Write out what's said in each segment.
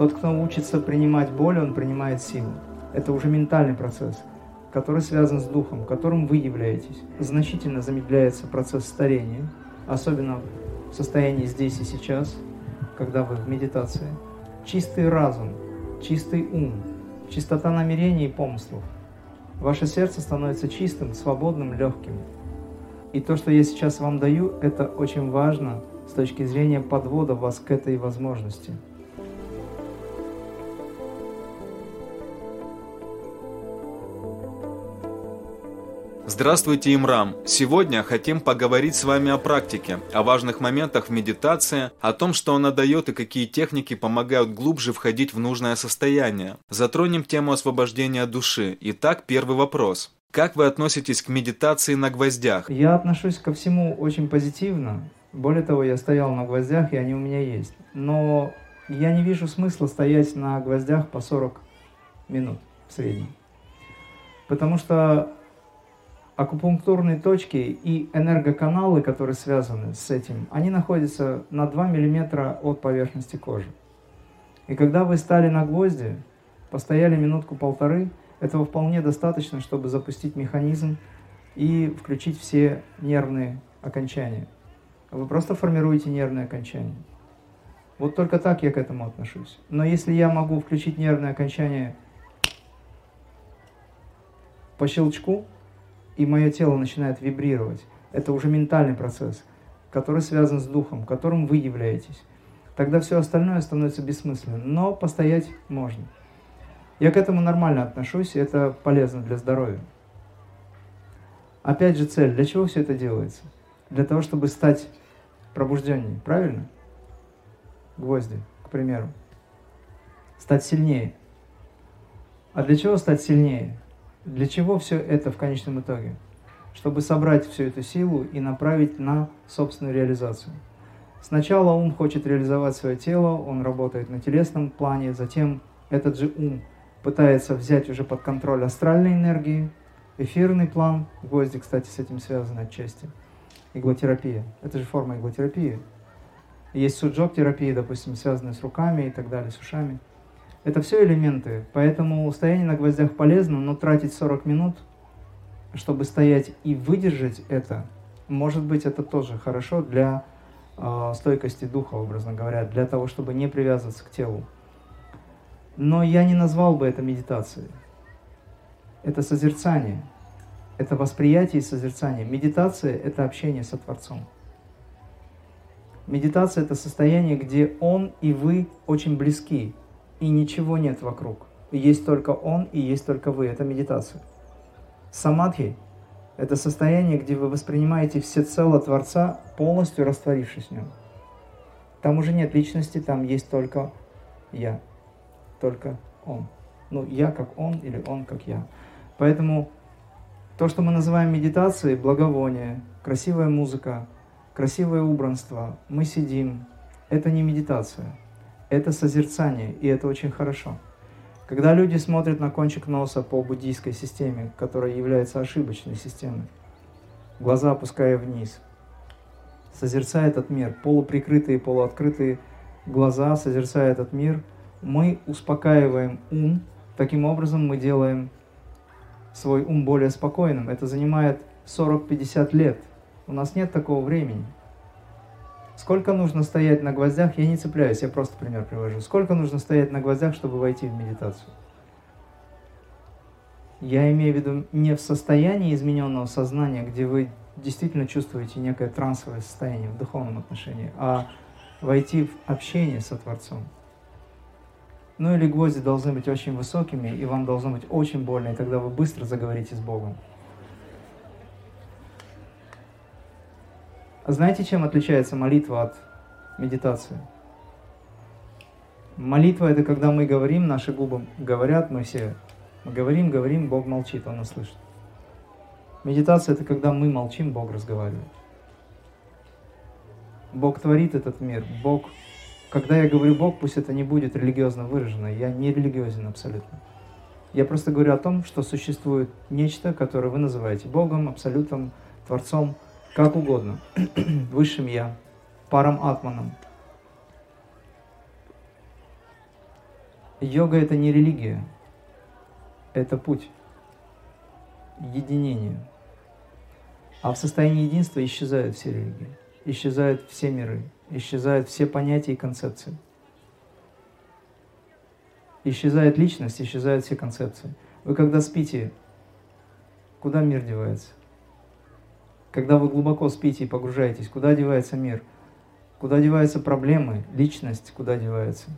Тот, кто учится принимать боль, он принимает силу. Это уже ментальный процесс, который связан с духом, которым вы являетесь. Значительно замедляется процесс старения, особенно в состоянии здесь и сейчас, когда вы в медитации. Чистый разум, чистый ум, чистота намерений и помыслов. Ваше сердце становится чистым, свободным, легким. И то, что я сейчас вам даю, это очень важно с точки зрения подвода вас к этой возможности – Здравствуйте, Имрам! Сегодня хотим поговорить с вами о практике, о важных моментах в медитации, о том, что она дает и какие техники помогают глубже входить в нужное состояние. Затронем тему освобождения души. Итак, первый вопрос. Как вы относитесь к медитации на гвоздях? Я отношусь ко всему очень позитивно. Более того, я стоял на гвоздях, и они у меня есть. Но я не вижу смысла стоять на гвоздях по 40 минут в среднем. Потому что акупунктурные точки и энергоканалы, которые связаны с этим, они находятся на 2 мм от поверхности кожи. И когда вы стали на гвозди, постояли минутку-полторы, этого вполне достаточно, чтобы запустить механизм и включить все нервные окончания. Вы просто формируете нервные окончания. Вот только так я к этому отношусь. Но если я могу включить нервные окончания по щелчку, и мое тело начинает вибрировать. Это уже ментальный процесс, который связан с духом, которым вы являетесь. Тогда все остальное становится бессмысленным, но постоять можно. Я к этому нормально отношусь, это полезно для здоровья. Опять же цель, для чего все это делается? Для того, чтобы стать пробужденнее, правильно? Гвозди, к примеру. Стать сильнее. А для чего стать сильнее? Для чего все это в конечном итоге? Чтобы собрать всю эту силу и направить на собственную реализацию. Сначала ум хочет реализовать свое тело, он работает на телесном плане, затем этот же ум пытается взять уже под контроль астральной энергии, эфирный план, гвозди, кстати, с этим связаны отчасти, иглотерапия. Это же форма иглотерапии. Есть суджок-терапия, допустим, связанная с руками и так далее, с ушами – это все элементы, поэтому стояние на гвоздях полезно, но тратить 40 минут, чтобы стоять и выдержать это, может быть, это тоже хорошо для э, стойкости духа, образно говоря, для того, чтобы не привязываться к телу. Но я не назвал бы это медитацией. Это созерцание, это восприятие и созерцание. Медитация – это общение со Творцом. Медитация – это состояние, где Он и вы очень близки, и ничего нет вокруг. Есть только Он и есть только вы. Это медитация. Самадхи – это состояние, где вы воспринимаете всецело Творца, полностью растворившись в нем. Там уже нет личности, там есть только я, только Он. Ну, я как Он или Он как я. Поэтому то, что мы называем медитацией, благовоние, красивая музыка, красивое убранство, мы сидим, это не медитация – это созерцание, и это очень хорошо. Когда люди смотрят на кончик носа по буддийской системе, которая является ошибочной системой, глаза опуская вниз, созерцая этот мир, полуприкрытые, полуоткрытые глаза, созерцая этот мир, мы успокаиваем ум, таким образом мы делаем свой ум более спокойным. Это занимает 40-50 лет. У нас нет такого времени. Сколько нужно стоять на гвоздях, я не цепляюсь, я просто пример привожу. Сколько нужно стоять на гвоздях, чтобы войти в медитацию? Я имею в виду не в состоянии измененного сознания, где вы действительно чувствуете некое трансовое состояние в духовном отношении, а войти в общение со Творцом. Ну или гвозди должны быть очень высокими, и вам должно быть очень больно, и тогда вы быстро заговорите с Богом. Знаете, чем отличается молитва от медитации? Молитва – это когда мы говорим, наши губы говорят, мы все мы говорим, говорим, Бог молчит, Он нас слышит. Медитация – это когда мы молчим, Бог разговаривает. Бог творит этот мир. Бог, когда я говорю Бог, пусть это не будет религиозно выражено. Я не религиозен абсолютно. Я просто говорю о том, что существует нечто, которое вы называете Богом, Абсолютом, Творцом – как угодно, высшим Я, парам Атманом. Йога это не религия, это путь единения. А в состоянии единства исчезают все религии, исчезают все миры, исчезают все понятия и концепции. Исчезает личность, исчезают все концепции. Вы когда спите, куда мир девается? Когда вы глубоко спите и погружаетесь, куда девается мир? Куда деваются проблемы, личность, куда девается?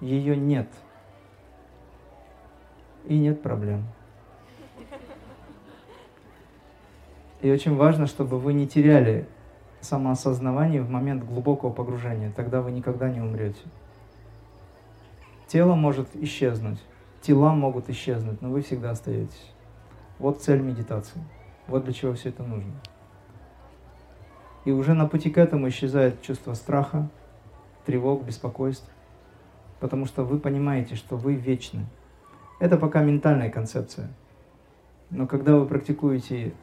Ее нет. И нет проблем. И очень важно, чтобы вы не теряли самоосознавание в момент глубокого погружения. Тогда вы никогда не умрете. Тело может исчезнуть, тела могут исчезнуть, но вы всегда остаетесь. Вот цель медитации. Вот для чего все это нужно. И уже на пути к этому исчезает чувство страха, тревог, беспокойств, потому что вы понимаете, что вы вечны. Это пока ментальная концепция. Но когда вы практикуете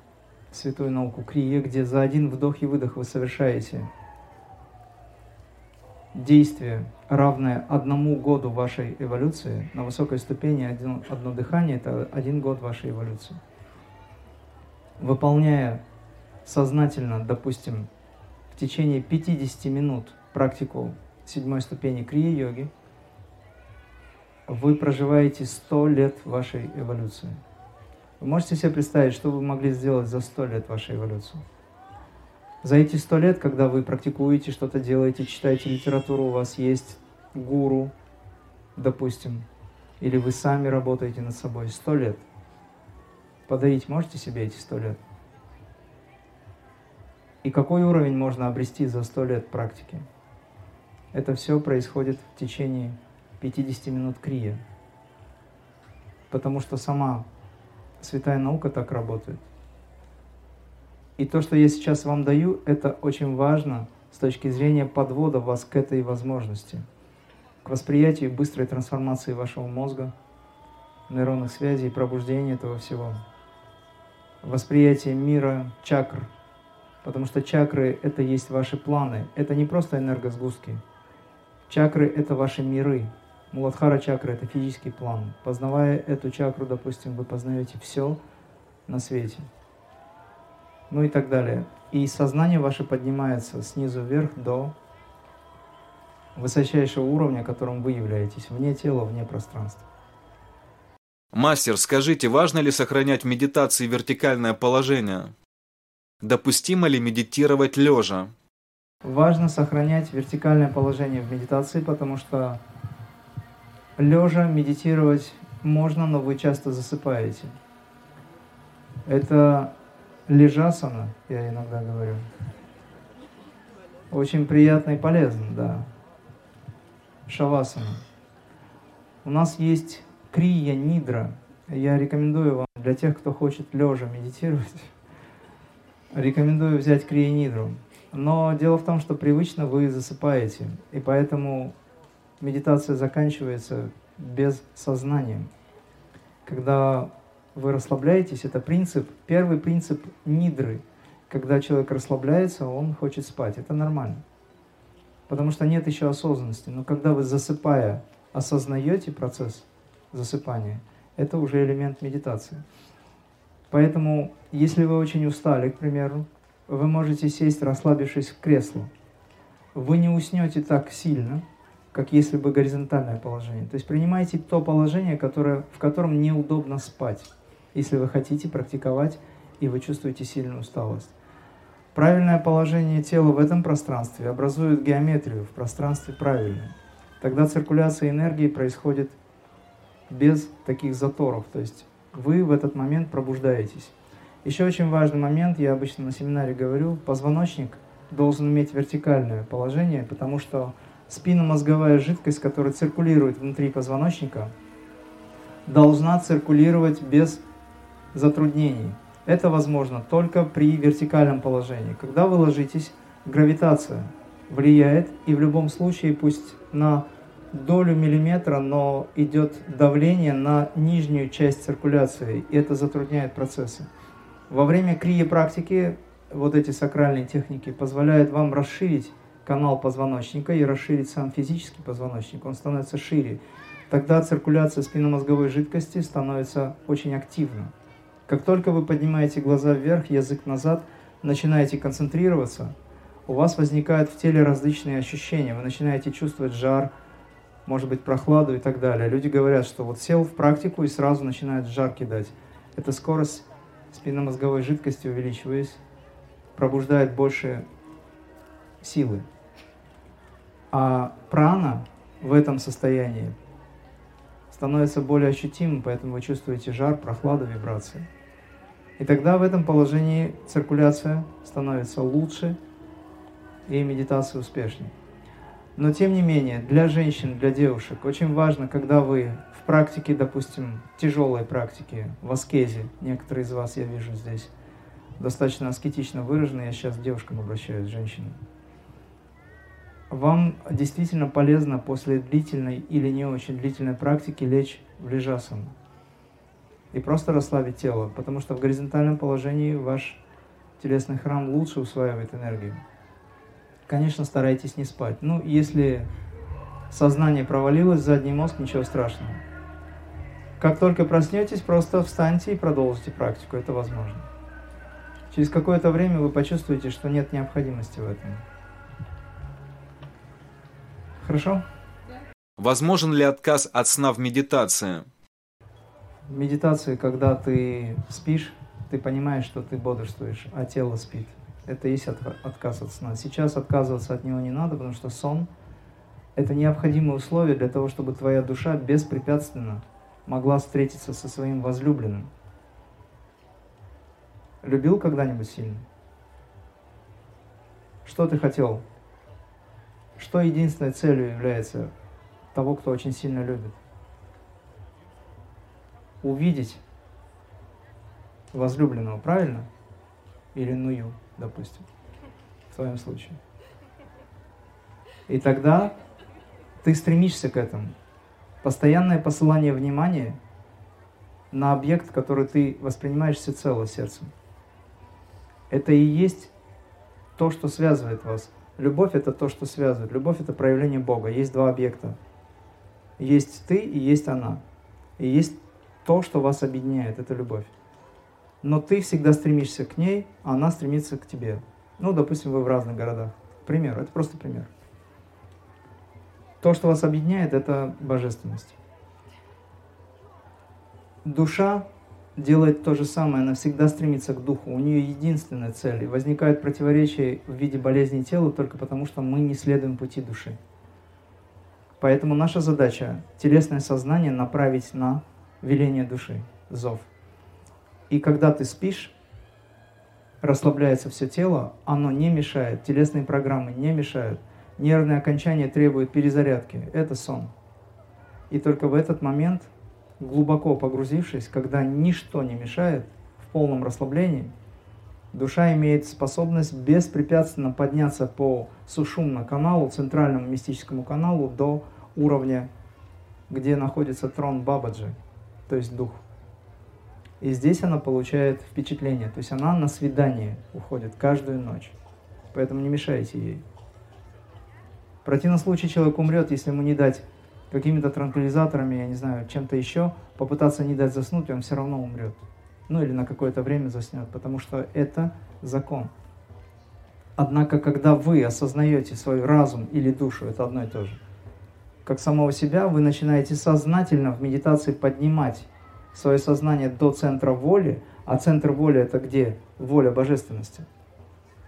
святую науку Крия, где за один вдох и выдох вы совершаете действие, равное одному году вашей эволюции, на высокой ступени один, одно дыхание – это один год вашей эволюции. Выполняя сознательно, допустим, в течение 50 минут практику седьмой ступени крия-йоги, вы проживаете 100 лет вашей эволюции. Вы можете себе представить, что вы могли сделать за 100 лет вашей эволюции? За эти 100 лет, когда вы практикуете, что-то делаете, читаете литературу, у вас есть гуру, допустим, или вы сами работаете над собой 100 лет. Подарить можете себе эти 100 лет? И какой уровень можно обрести за 100 лет практики? Это все происходит в течение 50 минут крия. Потому что сама святая наука так работает. И то, что я сейчас вам даю, это очень важно с точки зрения подвода вас к этой возможности, к восприятию быстрой трансформации вашего мозга, нейронных связей, пробуждения этого всего, восприятие мира, чакр, потому что чакры — это есть ваши планы, это не просто энергосгустки. Чакры — это ваши миры, Муладхара чакра – это физический план. Познавая эту чакру, допустим, вы познаете все на свете. Ну и так далее. И сознание ваше поднимается снизу вверх до высочайшего уровня, которым вы являетесь, вне тела, вне пространства. Мастер, скажите, важно ли сохранять в медитации вертикальное положение? Допустимо ли медитировать лежа? Важно сохранять вертикальное положение в медитации, потому что лежа медитировать можно, но вы часто засыпаете. Это лежасана, я иногда говорю. Очень приятно и полезно, да. Шавасана. У нас есть крия нидра. Я рекомендую вам, для тех, кто хочет лежа медитировать, рекомендую взять крия нидру. Но дело в том, что привычно вы засыпаете, и поэтому медитация заканчивается без сознания. Когда вы расслабляетесь, это принцип, первый принцип нидры. Когда человек расслабляется, он хочет спать. Это нормально. Потому что нет еще осознанности. Но когда вы засыпая осознаете процесс засыпания, это уже элемент медитации. Поэтому, если вы очень устали, к примеру, вы можете сесть, расслабившись в кресло. Вы не уснете так сильно, как если бы горизонтальное положение. То есть принимайте то положение, которое, в котором неудобно спать, если вы хотите практиковать и вы чувствуете сильную усталость. Правильное положение тела в этом пространстве образует геометрию в пространстве правильной. Тогда циркуляция энергии происходит без таких заторов, то есть вы в этот момент пробуждаетесь. Еще очень важный момент, я обычно на семинаре говорю, позвоночник должен иметь вертикальное положение, потому что спинномозговая жидкость, которая циркулирует внутри позвоночника, должна циркулировать без затруднений. Это возможно только при вертикальном положении. Когда вы ложитесь, гравитация влияет, и в любом случае, пусть на долю миллиметра, но идет давление на нижнюю часть циркуляции, и это затрудняет процессы. Во время крия практики вот эти сакральные техники позволяют вам расширить канал позвоночника и расширить сам физический позвоночник, он становится шире. Тогда циркуляция спинномозговой жидкости становится очень активна. Как только вы поднимаете глаза вверх, язык назад, начинаете концентрироваться, у вас возникают в теле различные ощущения. Вы начинаете чувствовать жар, может быть, прохладу и так далее. Люди говорят, что вот сел в практику и сразу начинает жар кидать. Это скорость спинномозговой жидкости, увеличиваясь, пробуждает больше силы. А прана в этом состоянии становится более ощутимым, поэтому вы чувствуете жар, прохладу, вибрации. И тогда в этом положении циркуляция становится лучше и медитация успешнее. Но тем не менее, для женщин, для девушек очень важно, когда вы в практике, допустим, тяжелой практике, в аскезе, некоторые из вас я вижу здесь, достаточно аскетично выражены, я сейчас к девушкам обращаюсь, женщинам. Вам действительно полезно после длительной или не очень длительной практики лечь в лежасану и просто расслабить тело, потому что в горизонтальном положении ваш телесный храм лучше усваивает энергию. Конечно, старайтесь не спать. Ну, если сознание провалилось, задний мозг, ничего страшного. Как только проснетесь, просто встаньте и продолжите практику, это возможно. Через какое-то время вы почувствуете, что нет необходимости в этом. Хорошо? Возможен ли отказ от сна в медитации? В медитации, когда ты спишь, ты понимаешь, что ты бодрствуешь, а тело спит. Это есть от, отказ от сна. Сейчас отказываться от него не надо, потому что сон – это необходимое условие для того, чтобы твоя душа беспрепятственно могла встретиться со своим возлюбленным. Любил когда-нибудь сильно? Что ты хотел? Что единственной целью является того, кто очень сильно любит? Увидеть возлюбленного, правильно? Или ную, допустим, в твоем случае. И тогда ты стремишься к этому. Постоянное посылание внимания на объект, который ты воспринимаешь всецело сердцем. Это и есть то, что связывает вас. Любовь это то, что связывает. Любовь это проявление Бога. Есть два объекта. Есть ты и есть она. И есть то, что вас объединяет, это любовь. Но ты всегда стремишься к ней, а она стремится к тебе. Ну, допустим, вы в разных городах. Пример, это просто пример. То, что вас объединяет, это божественность. Душа делает то же самое, она всегда стремится к духу. У нее единственная цель. И возникают противоречия в виде болезни тела только потому, что мы не следуем пути души. Поэтому наша задача – телесное сознание направить на веление души, зов. И когда ты спишь, расслабляется все тело, оно не мешает, телесные программы не мешают, нервные окончания требуют перезарядки. Это сон. И только в этот момент – глубоко погрузившись, когда ничто не мешает, в полном расслаблении, душа имеет способность беспрепятственно подняться по сушумно каналу, центральному мистическому каналу, до уровня, где находится трон Бабаджи, то есть дух. И здесь она получает впечатление, то есть она на свидание уходит каждую ночь. Поэтому не мешайте ей. В противном случае человек умрет, если ему не дать какими-то транквилизаторами, я не знаю, чем-то еще, попытаться не дать заснуть, он все равно умрет. Ну или на какое-то время заснет, потому что это закон. Однако, когда вы осознаете свой разум или душу, это одно и то же, как самого себя, вы начинаете сознательно в медитации поднимать свое сознание до центра воли, а центр воли это где? Воля божественности.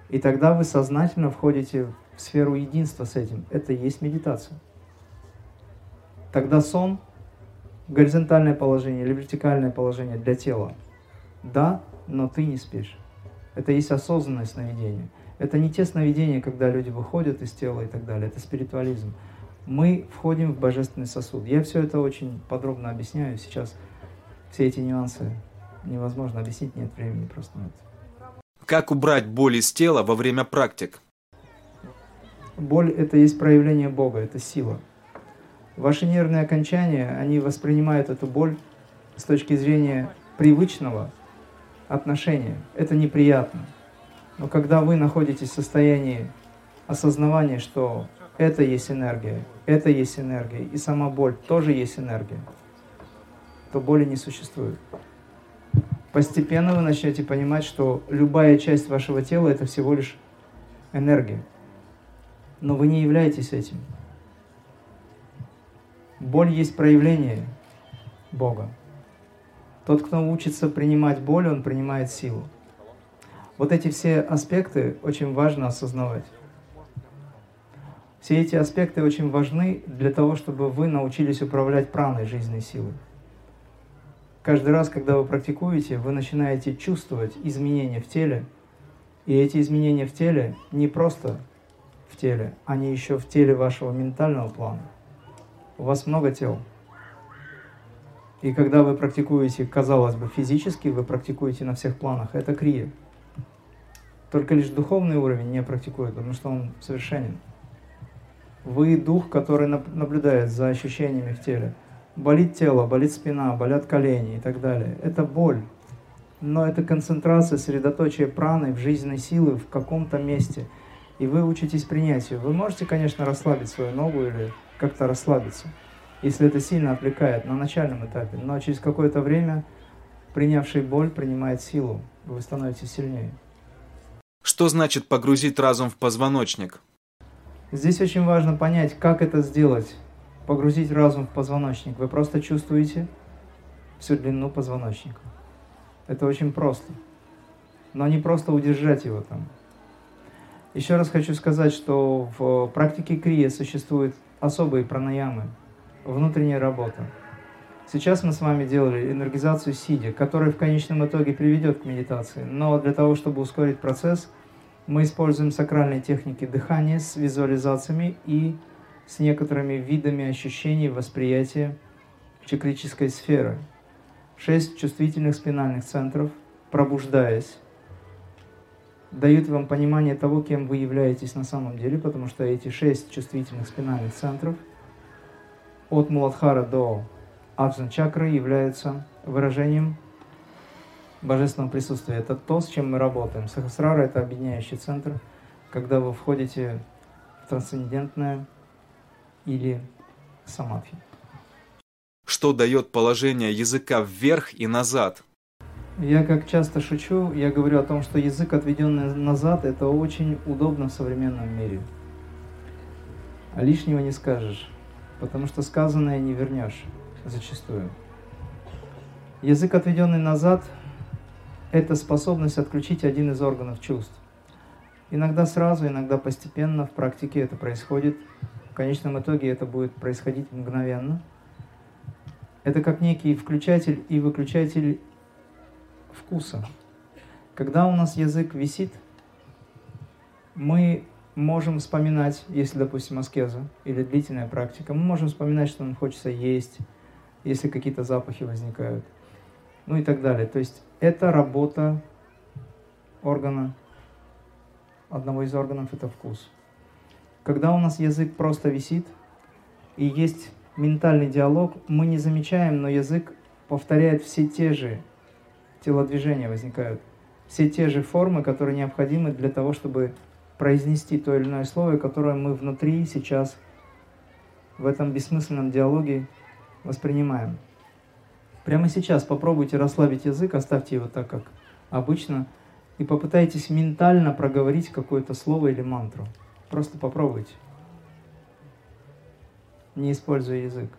И тогда вы сознательно входите в сферу единства с этим. Это и есть медитация. Тогда сон – горизонтальное положение или вертикальное положение для тела. Да, но ты не спишь. Это есть осознанное сновидение. Это не те сновидения, когда люди выходят из тела и так далее. Это спиритуализм. Мы входим в божественный сосуд. Я все это очень подробно объясняю. Сейчас все эти нюансы невозможно объяснить, нет времени просто на это. Как убрать боль из тела во время практик? Боль – это есть проявление Бога, это сила. Ваши нервные окончания, они воспринимают эту боль с точки зрения привычного отношения. Это неприятно. Но когда вы находитесь в состоянии осознавание, что это есть энергия, это есть энергия, и сама боль тоже есть энергия, то боли не существует. Постепенно вы начнете понимать, что любая часть вашего тела это всего лишь энергия. Но вы не являетесь этим. Боль есть проявление Бога. Тот, кто учится принимать боль, он принимает силу. Вот эти все аспекты очень важно осознавать. Все эти аспекты очень важны для того, чтобы вы научились управлять праной жизненной силой. Каждый раз, когда вы практикуете, вы начинаете чувствовать изменения в теле, и эти изменения в теле не просто в теле, они еще в теле вашего ментального плана. У вас много тел. И когда вы практикуете, казалось бы, физически, вы практикуете на всех планах. Это крия. Только лишь духовный уровень не практикует, потому что он совершенен. Вы дух, который наблюдает за ощущениями в теле. Болит тело, болит спина, болят колени и так далее. Это боль. Но это концентрация, сосредоточие праны в жизненной силы в каком-то месте. И вы учитесь принятию. Вы можете, конечно, расслабить свою ногу или как-то расслабиться, если это сильно отвлекает на начальном этапе. Но через какое-то время принявший боль принимает силу, вы становитесь сильнее. Что значит погрузить разум в позвоночник? Здесь очень важно понять, как это сделать. Погрузить разум в позвоночник. Вы просто чувствуете всю длину позвоночника. Это очень просто. Но не просто удержать его там. Еще раз хочу сказать, что в практике крия существуют особые пранаямы, внутренняя работа. Сейчас мы с вами делали энергизацию сидя, которая в конечном итоге приведет к медитации. Но для того, чтобы ускорить процесс, мы используем сакральные техники дыхания с визуализациями и с некоторыми видами ощущений восприятия чакрической сферы. Шесть чувствительных спинальных центров, пробуждаясь, дают вам понимание того, кем вы являетесь на самом деле, потому что эти шесть чувствительных спинальных центров от Муладхара до Аджан чакры являются выражением божественного присутствия. Это то, с чем мы работаем. Сахасрара – это объединяющий центр, когда вы входите в трансцендентное или самадхи. Что дает положение языка вверх и назад? Я как часто шучу, я говорю о том, что язык, отведенный назад, это очень удобно в современном мире. А лишнего не скажешь, потому что сказанное не вернешь зачастую. Язык, отведенный назад, это способность отключить один из органов чувств. Иногда сразу, иногда постепенно в практике это происходит. Конечном итоге это будет происходить мгновенно. Это как некий включатель и выключатель вкуса. Когда у нас язык висит, мы можем вспоминать, если, допустим, аскеза или длительная практика, мы можем вспоминать, что нам хочется есть, если какие-то запахи возникают, ну и так далее. То есть это работа органа, одного из органов это вкус. Когда у нас язык просто висит и есть ментальный диалог, мы не замечаем, но язык повторяет все те же телодвижения возникают, все те же формы, которые необходимы для того, чтобы произнести то или иное слово, которое мы внутри сейчас в этом бессмысленном диалоге воспринимаем. Прямо сейчас попробуйте расслабить язык, оставьте его так, как обычно, и попытайтесь ментально проговорить какое-то слово или мантру. Просто попробуйте, не используя язык.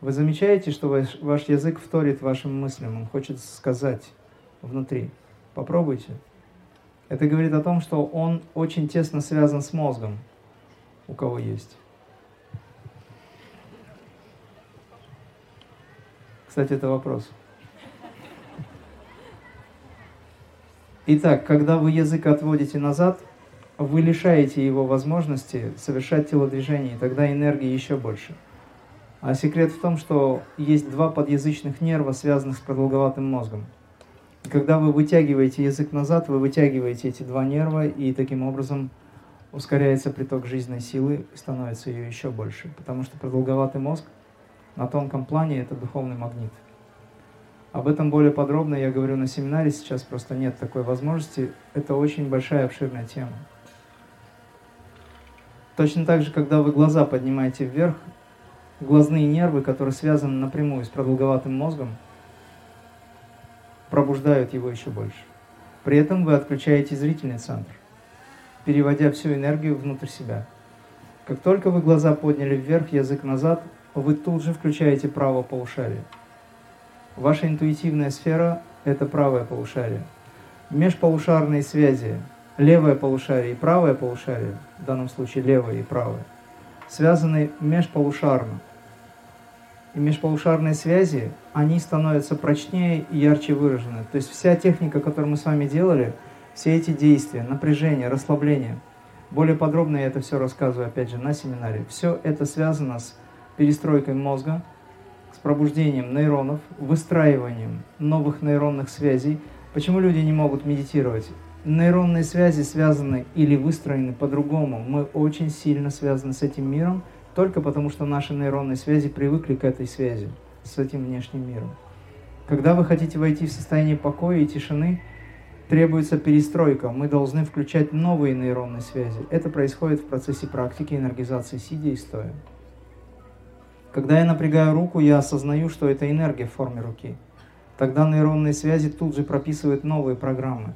Вы замечаете, что ваш, ваш язык вторит вашим мыслям, он хочет сказать внутри. Попробуйте. Это говорит о том, что он очень тесно связан с мозгом, у кого есть. Кстати, это вопрос. Итак, когда вы язык отводите назад, вы лишаете его возможности совершать телодвижение, и тогда энергии еще больше. А секрет в том, что есть два подъязычных нерва, связанных с продолговатым мозгом. И когда вы вытягиваете язык назад, вы вытягиваете эти два нерва, и таким образом ускоряется приток жизненной силы, становится ее еще больше. Потому что продолговатый мозг на тонком плане – это духовный магнит. Об этом более подробно я говорю на семинаре, сейчас просто нет такой возможности. Это очень большая обширная тема. Точно так же, когда вы глаза поднимаете вверх, глазные нервы, которые связаны напрямую с продолговатым мозгом, пробуждают его еще больше. При этом вы отключаете зрительный центр, переводя всю энергию внутрь себя. Как только вы глаза подняли вверх, язык назад, вы тут же включаете правое полушарие. Ваша интуитивная сфера – это правое полушарие. Межполушарные связи, левое полушарие и правое полушарие, в данном случае левое и правое, связаны межполушарно. И межполушарные связи, они становятся прочнее и ярче выражены. То есть вся техника, которую мы с вами делали, все эти действия, напряжение, расслабление, более подробно я это все рассказываю, опять же, на семинаре. Все это связано с перестройкой мозга, с пробуждением нейронов, выстраиванием новых нейронных связей. Почему люди не могут медитировать? Нейронные связи связаны или выстроены по-другому. Мы очень сильно связаны с этим миром, только потому что наши нейронные связи привыкли к этой связи, с этим внешним миром. Когда вы хотите войти в состояние покоя и тишины, требуется перестройка. Мы должны включать новые нейронные связи. Это происходит в процессе практики энергизации сидя и стоя. Когда я напрягаю руку, я осознаю, что это энергия в форме руки. Тогда нейронные связи тут же прописывают новые программы.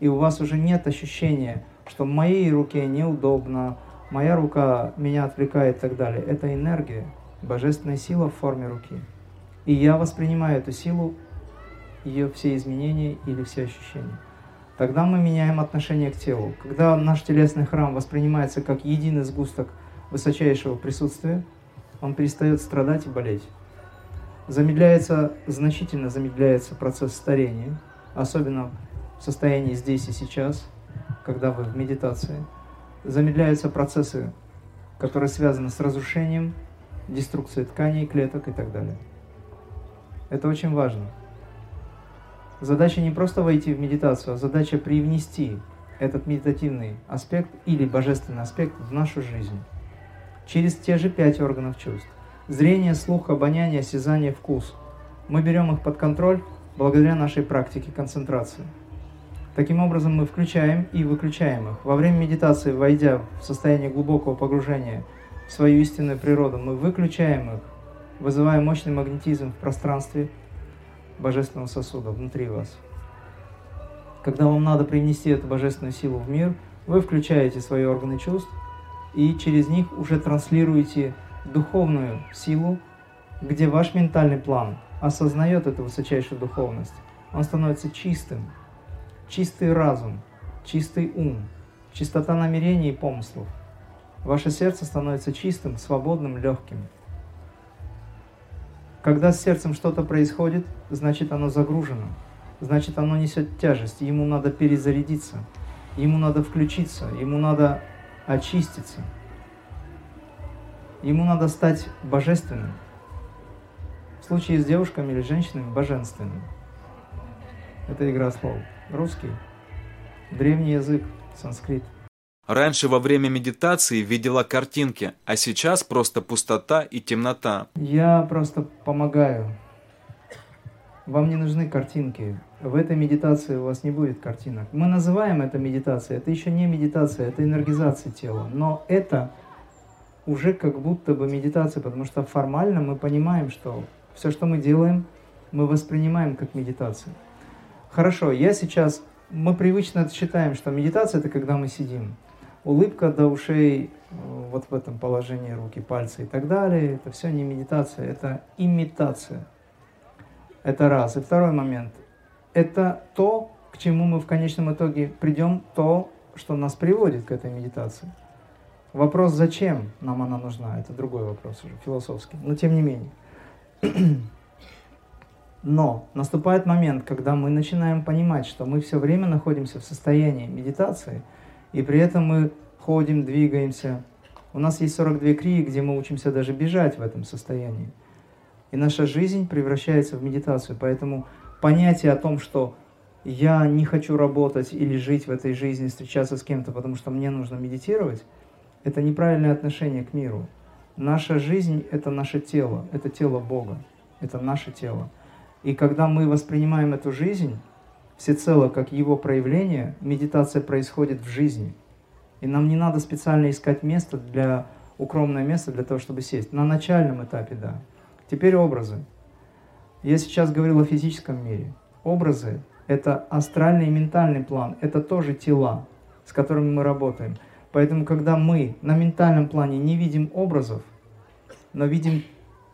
И у вас уже нет ощущения, что моей руке неудобно, моя рука меня отвлекает и так далее. Это энергия, божественная сила в форме руки. И я воспринимаю эту силу, ее все изменения или все ощущения. Тогда мы меняем отношение к телу. Когда наш телесный храм воспринимается как единый сгусток высочайшего присутствия – он перестает страдать и болеть. Замедляется, значительно замедляется процесс старения, особенно в состоянии здесь и сейчас, когда вы в медитации. Замедляются процессы, которые связаны с разрушением, деструкцией тканей, клеток и так далее. Это очень важно. Задача не просто войти в медитацию, а задача привнести этот медитативный аспект или божественный аспект в нашу жизнь через те же пять органов чувств. Зрение, слух, обоняние, осязание, вкус. Мы берем их под контроль благодаря нашей практике концентрации. Таким образом, мы включаем и выключаем их. Во время медитации, войдя в состояние глубокого погружения в свою истинную природу, мы выключаем их, вызывая мощный магнетизм в пространстве божественного сосуда внутри вас. Когда вам надо привнести эту божественную силу в мир, вы включаете свои органы чувств и через них уже транслируете духовную силу, где ваш ментальный план осознает эту высочайшую духовность. Он становится чистым, чистый разум, чистый ум, чистота намерений и помыслов. Ваше сердце становится чистым, свободным, легким. Когда с сердцем что-то происходит, значит оно загружено, значит оно несет тяжесть, ему надо перезарядиться, ему надо включиться, ему надо очиститься. Ему надо стать божественным. В случае с девушками или женщинами – божественным. Это игра слов. Русский, древний язык, санскрит. Раньше во время медитации видела картинки, а сейчас просто пустота и темнота. Я просто помогаю. Вам не нужны картинки в этой медитации у вас не будет картинок. Мы называем это медитацией, это еще не медитация, это энергизация тела. Но это уже как будто бы медитация, потому что формально мы понимаем, что все, что мы делаем, мы воспринимаем как медитацию. Хорошо, я сейчас, мы привычно считаем, что медитация это когда мы сидим. Улыбка до ушей, вот в этом положении руки, пальцы и так далее, это все не медитация, это имитация. Это раз. И второй момент – это то, к чему мы в конечном итоге придем, то, что нас приводит к этой медитации. Вопрос, зачем нам она нужна, это другой вопрос уже, философский, но тем не менее. Но наступает момент, когда мы начинаем понимать, что мы все время находимся в состоянии медитации, и при этом мы ходим, двигаемся. У нас есть 42 крии, где мы учимся даже бежать в этом состоянии. И наша жизнь превращается в медитацию. Поэтому понятие о том, что я не хочу работать или жить в этой жизни, встречаться с кем-то, потому что мне нужно медитировать, это неправильное отношение к миру. Наша жизнь – это наше тело, это тело Бога, это наше тело. И когда мы воспринимаем эту жизнь всецело как его проявление, медитация происходит в жизни. И нам не надо специально искать место для укромное место для того, чтобы сесть. На начальном этапе, да. Теперь образы. Я сейчас говорил о физическом мире. Образы – это астральный и ментальный план, это тоже тела, с которыми мы работаем. Поэтому, когда мы на ментальном плане не видим образов, но видим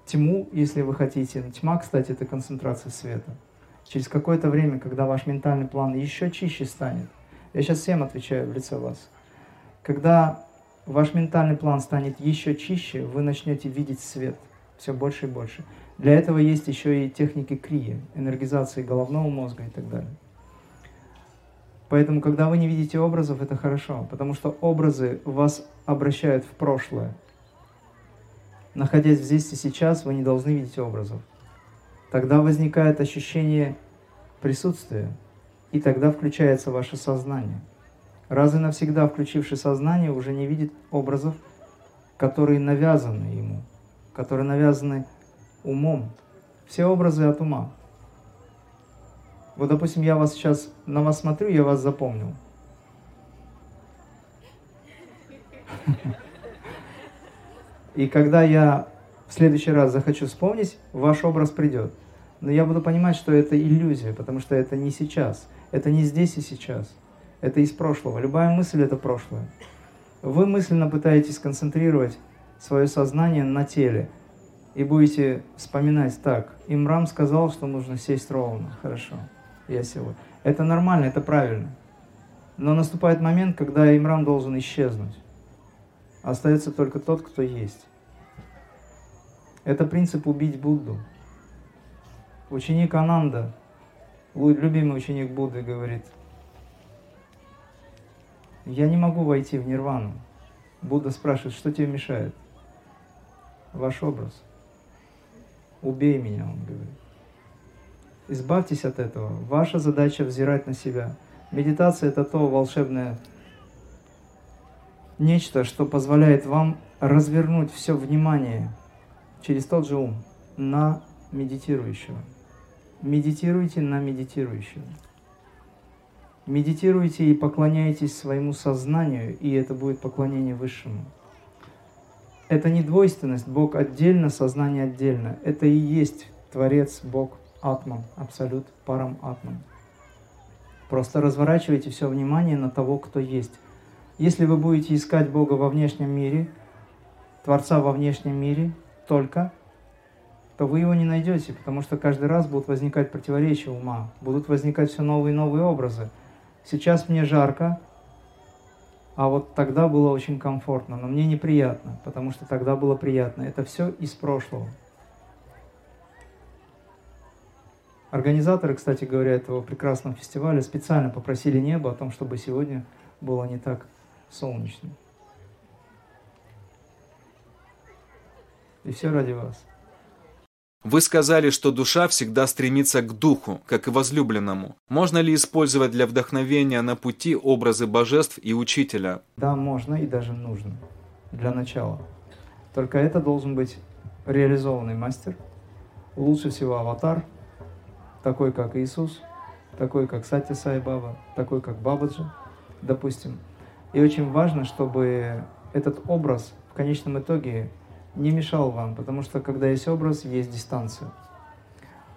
тьму, если вы хотите. Тьма, кстати, это концентрация света. Через какое-то время, когда ваш ментальный план еще чище станет, я сейчас всем отвечаю в лице вас, когда ваш ментальный план станет еще чище, вы начнете видеть свет все больше и больше. Для этого есть еще и техники крии, энергизации головного мозга и так далее. Поэтому, когда вы не видите образов, это хорошо, потому что образы вас обращают в прошлое. Находясь здесь и сейчас, вы не должны видеть образов. Тогда возникает ощущение присутствия, и тогда включается ваше сознание. Раз и навсегда включивший сознание уже не видит образов, которые навязаны ему, которые навязаны умом. Все образы от ума. Вот, допустим, я вас сейчас на вас смотрю, я вас запомнил. И когда я в следующий раз захочу вспомнить, ваш образ придет. Но я буду понимать, что это иллюзия, потому что это не сейчас. Это не здесь и сейчас. Это из прошлого. Любая мысль – это прошлое. Вы мысленно пытаетесь сконцентрировать свое сознание на теле и будете вспоминать так. Имрам сказал, что нужно сесть ровно. Хорошо, я сел. Это нормально, это правильно. Но наступает момент, когда Имрам должен исчезнуть. Остается только тот, кто есть. Это принцип убить Будду. Ученик Ананда, любимый ученик Будды, говорит, я не могу войти в нирвану. Будда спрашивает, что тебе мешает? Ваш образ. Убей меня, он говорит. Избавьтесь от этого. Ваша задача взирать на себя. Медитация это то волшебное нечто, что позволяет вам развернуть все внимание через тот же ум на медитирующего. Медитируйте на медитирующего. Медитируйте и поклоняйтесь своему сознанию, и это будет поклонение Высшему. Это не двойственность, Бог отдельно, сознание отдельно. Это и есть Творец, Бог, Атман, Абсолют, Парам Атман. Просто разворачивайте все внимание на того, кто есть. Если вы будете искать Бога во внешнем мире, Творца во внешнем мире только, то вы его не найдете, потому что каждый раз будут возникать противоречия ума, будут возникать все новые и новые образы. Сейчас мне жарко, а вот тогда было очень комфортно, но мне неприятно, потому что тогда было приятно. Это все из прошлого. Организаторы, кстати говоря, этого прекрасного фестиваля специально попросили небо о том, чтобы сегодня было не так солнечно. И все ради вас. Вы сказали, что душа всегда стремится к духу, как и возлюбленному. Можно ли использовать для вдохновения на пути образы божеств и учителя? Да, можно и даже нужно. Для начала. Только это должен быть реализованный мастер. Лучше всего аватар, такой как Иисус, такой как Сати Сай Баба, такой как Бабаджи, допустим. И очень важно, чтобы этот образ в конечном итоге не мешал вам, потому что когда есть образ, есть дистанция.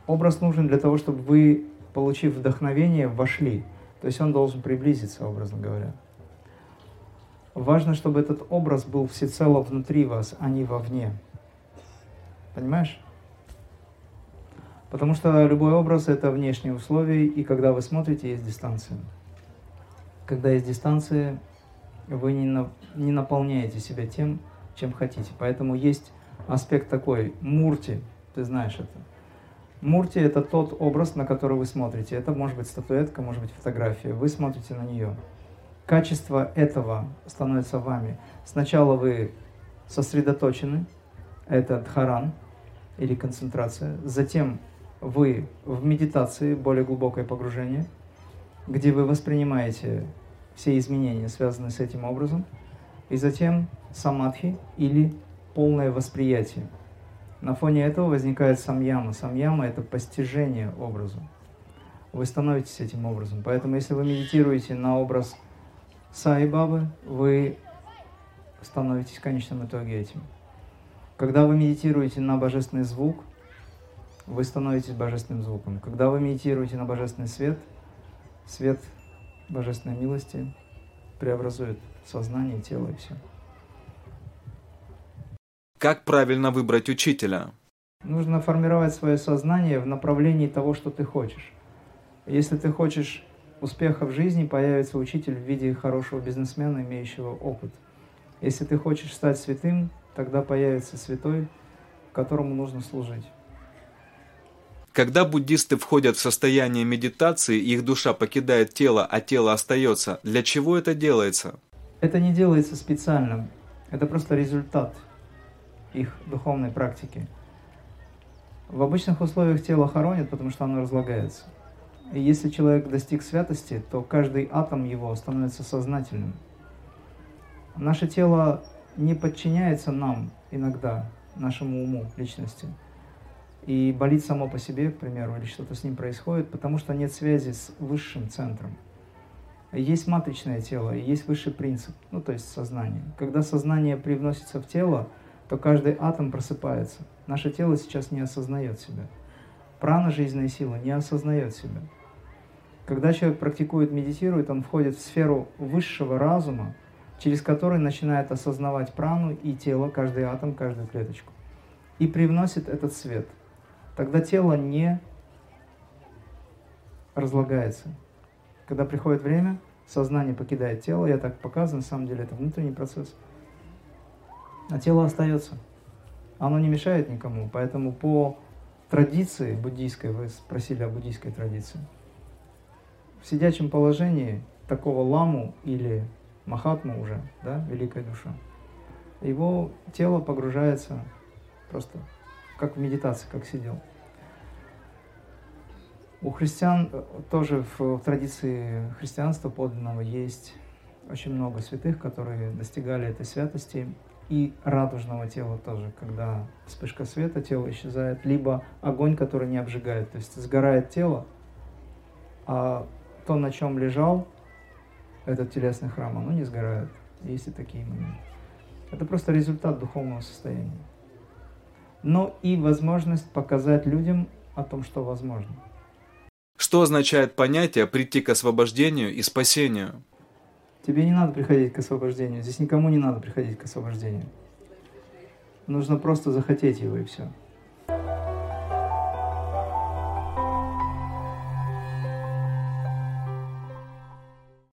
Образ нужен для того, чтобы вы, получив вдохновение, вошли. То есть он должен приблизиться, образно говоря. Важно, чтобы этот образ был всецело внутри вас, а не вовне. Понимаешь? Потому что любой образ – это внешние условия, и когда вы смотрите, есть дистанция. Когда есть дистанция, вы не, на, не наполняете себя тем, чем хотите. Поэтому есть аспект такой, мурти, ты знаешь это. Мурти – это тот образ, на который вы смотрите. Это может быть статуэтка, может быть фотография. Вы смотрите на нее. Качество этого становится вами. Сначала вы сосредоточены, это дхаран или концентрация. Затем вы в медитации, более глубокое погружение, где вы воспринимаете все изменения, связанные с этим образом. И затем самадхи или полное восприятие. На фоне этого возникает самьяма. Самьяма – это постижение образа. Вы становитесь этим образом. Поэтому, если вы медитируете на образ Саи Бабы, вы становитесь в конечном итоге этим. Когда вы медитируете на божественный звук, вы становитесь божественным звуком. Когда вы медитируете на божественный свет, свет божественной милости преобразует сознание, тело и все. Как правильно выбрать учителя? Нужно формировать свое сознание в направлении того, что ты хочешь. Если ты хочешь успеха в жизни, появится учитель в виде хорошего бизнесмена, имеющего опыт. Если ты хочешь стать святым, тогда появится святой, которому нужно служить. Когда буддисты входят в состояние медитации, их душа покидает тело, а тело остается, для чего это делается? Это не делается специально. Это просто результат их духовной практики. В обычных условиях тело хоронят, потому что оно разлагается. И если человек достиг святости, то каждый атом его становится сознательным. Наше тело не подчиняется нам иногда, нашему уму, личности – и болит само по себе, к примеру, или что-то с ним происходит, потому что нет связи с высшим центром. Есть матричное тело и есть высший принцип, ну то есть сознание. Когда сознание привносится в тело, то каждый атом просыпается. Наше тело сейчас не осознает себя. Прана, жизненная сила, не осознает себя. Когда человек практикует, медитирует, он входит в сферу высшего разума, через который начинает осознавать прану и тело, каждый атом, каждую клеточку. И привносит этот свет – тогда тело не разлагается. Когда приходит время, сознание покидает тело, я так показываю, на самом деле это внутренний процесс, а тело остается. Оно не мешает никому, поэтому по традиции буддийской, вы спросили о буддийской традиции, в сидячем положении такого ламу или махатму уже, да, великая душа, его тело погружается просто как в медитации, как сидел. У христиан э, тоже в, традиции христианства подлинного есть очень много святых, которые достигали этой святости и радужного тела тоже, когда вспышка света, тело исчезает, либо огонь, который не обжигает, то есть сгорает тело, а то, на чем лежал этот телесный храм, оно не сгорает. Есть и такие моменты. Это просто результат духовного состояния но и возможность показать людям о том, что возможно. Что означает понятие «прийти к освобождению и спасению»? Тебе не надо приходить к освобождению. Здесь никому не надо приходить к освобождению. Нужно просто захотеть его и все.